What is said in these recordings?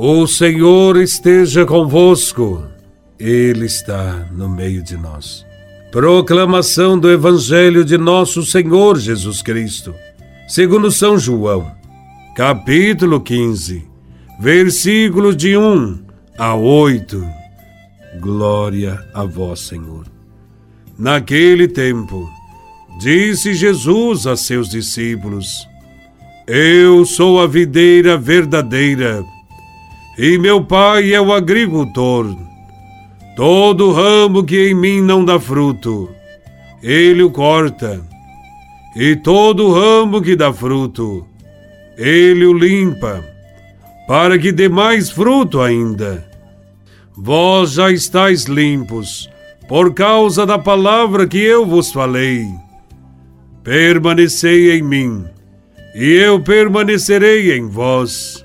O Senhor esteja convosco, Ele está no meio de nós. Proclamação do Evangelho de Nosso Senhor Jesus Cristo, segundo São João, capítulo 15, versículos de 1 a 8. Glória a Vós, Senhor. Naquele tempo, disse Jesus a seus discípulos: Eu sou a videira verdadeira e meu pai é o agricultor. Todo ramo que em mim não dá fruto, ele o corta, e todo ramo que dá fruto, ele o limpa, para que dê mais fruto ainda. Vós já estáis limpos, por causa da palavra que eu vos falei. Permanecei em mim, e eu permanecerei em vós.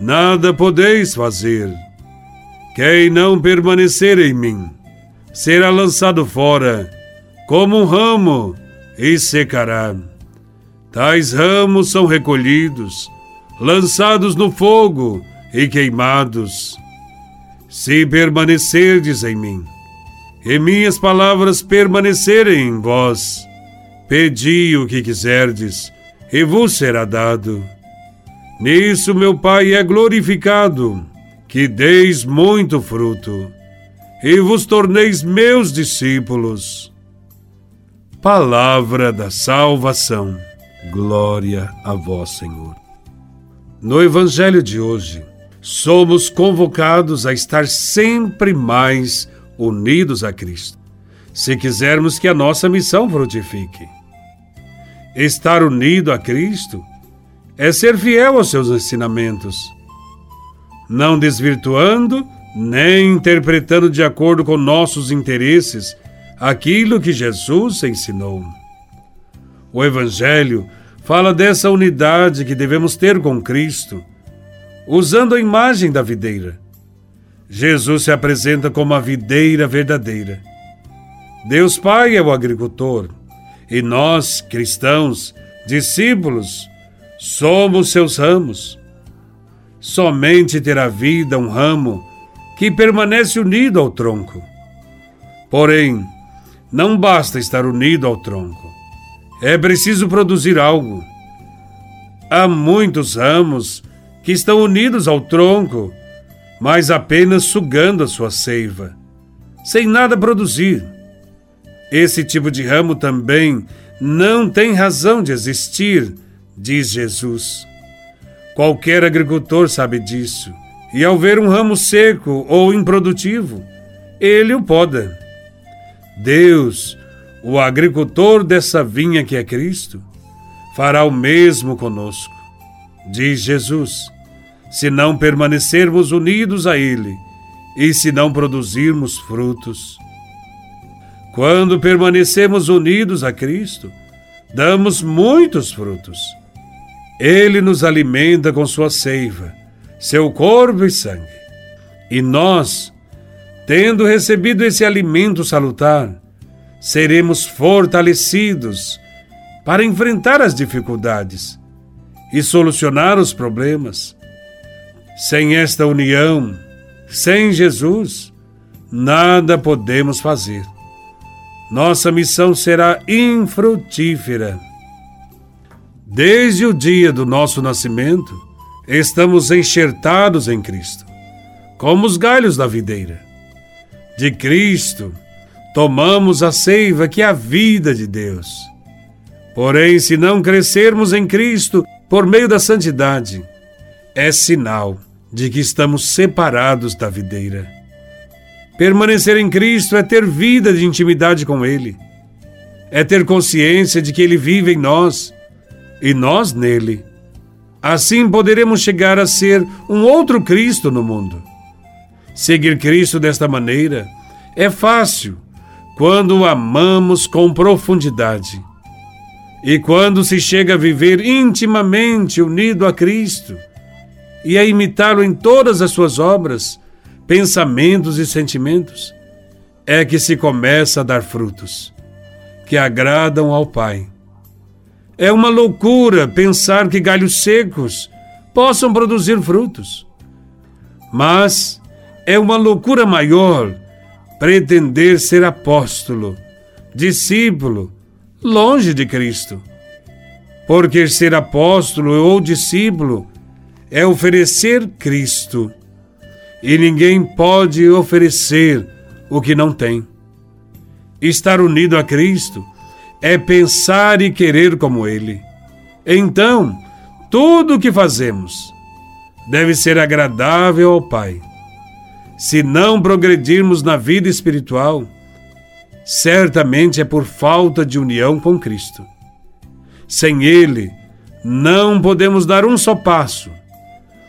nada podeis fazer. Quem não permanecer em mim será lançado fora, como um ramo, e secará. Tais ramos são recolhidos, lançados no fogo e queimados. Se permanecerdes em mim, e minhas palavras permanecerem em vós, pedi o que quiserdes, e vos será dado. Nisso meu Pai é glorificado, que deis muito fruto, e vos torneis meus discípulos. Palavra da salvação. Glória a vós, Senhor. No Evangelho de hoje, somos convocados a estar sempre mais unidos a Cristo, se quisermos que a nossa missão frutifique. Estar unido a Cristo é ser fiel aos seus ensinamentos, não desvirtuando nem interpretando de acordo com nossos interesses aquilo que Jesus ensinou. O Evangelho fala dessa unidade que devemos ter com Cristo, usando a imagem da videira. Jesus se apresenta como a videira verdadeira. Deus Pai é o agricultor e nós, cristãos, discípulos, Somos seus ramos. Somente terá vida um ramo que permanece unido ao tronco. Porém, não basta estar unido ao tronco. É preciso produzir algo. Há muitos ramos que estão unidos ao tronco, mas apenas sugando a sua seiva, sem nada produzir. Esse tipo de ramo também não tem razão de existir diz Jesus. Qualquer agricultor sabe disso, e ao ver um ramo seco ou improdutivo, ele o poda. Deus, o agricultor dessa vinha que é Cristo, fará o mesmo conosco, diz Jesus, se não permanecermos unidos a Ele e se não produzirmos frutos. Quando permanecemos unidos a Cristo, damos muitos frutos. Ele nos alimenta com sua seiva, seu corpo e sangue. E nós, tendo recebido esse alimento salutar, seremos fortalecidos para enfrentar as dificuldades e solucionar os problemas. Sem esta união, sem Jesus, nada podemos fazer. Nossa missão será infrutífera. Desde o dia do nosso nascimento, estamos enxertados em Cristo, como os galhos da videira. De Cristo, tomamos a seiva que é a vida de Deus. Porém, se não crescermos em Cristo por meio da santidade, é sinal de que estamos separados da videira. Permanecer em Cristo é ter vida de intimidade com Ele, é ter consciência de que Ele vive em nós e nós nele. Assim poderemos chegar a ser um outro Cristo no mundo. Seguir Cristo desta maneira é fácil quando o amamos com profundidade. E quando se chega a viver intimamente unido a Cristo e a imitá-lo em todas as suas obras, pensamentos e sentimentos, é que se começa a dar frutos que agradam ao Pai. É uma loucura pensar que galhos secos possam produzir frutos. Mas é uma loucura maior pretender ser apóstolo, discípulo, longe de Cristo. Porque ser apóstolo ou discípulo é oferecer Cristo. E ninguém pode oferecer o que não tem. Estar unido a Cristo é pensar e querer como Ele. Então, tudo o que fazemos deve ser agradável ao Pai. Se não progredirmos na vida espiritual, certamente é por falta de união com Cristo. Sem Ele, não podemos dar um só passo.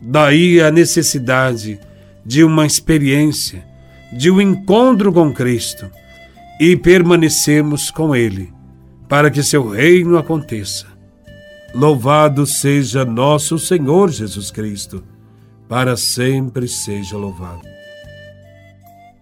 Daí a necessidade de uma experiência, de um encontro com Cristo e permanecemos com Ele, para que seu reino aconteça. Louvado seja nosso Senhor Jesus Cristo, para sempre seja louvado.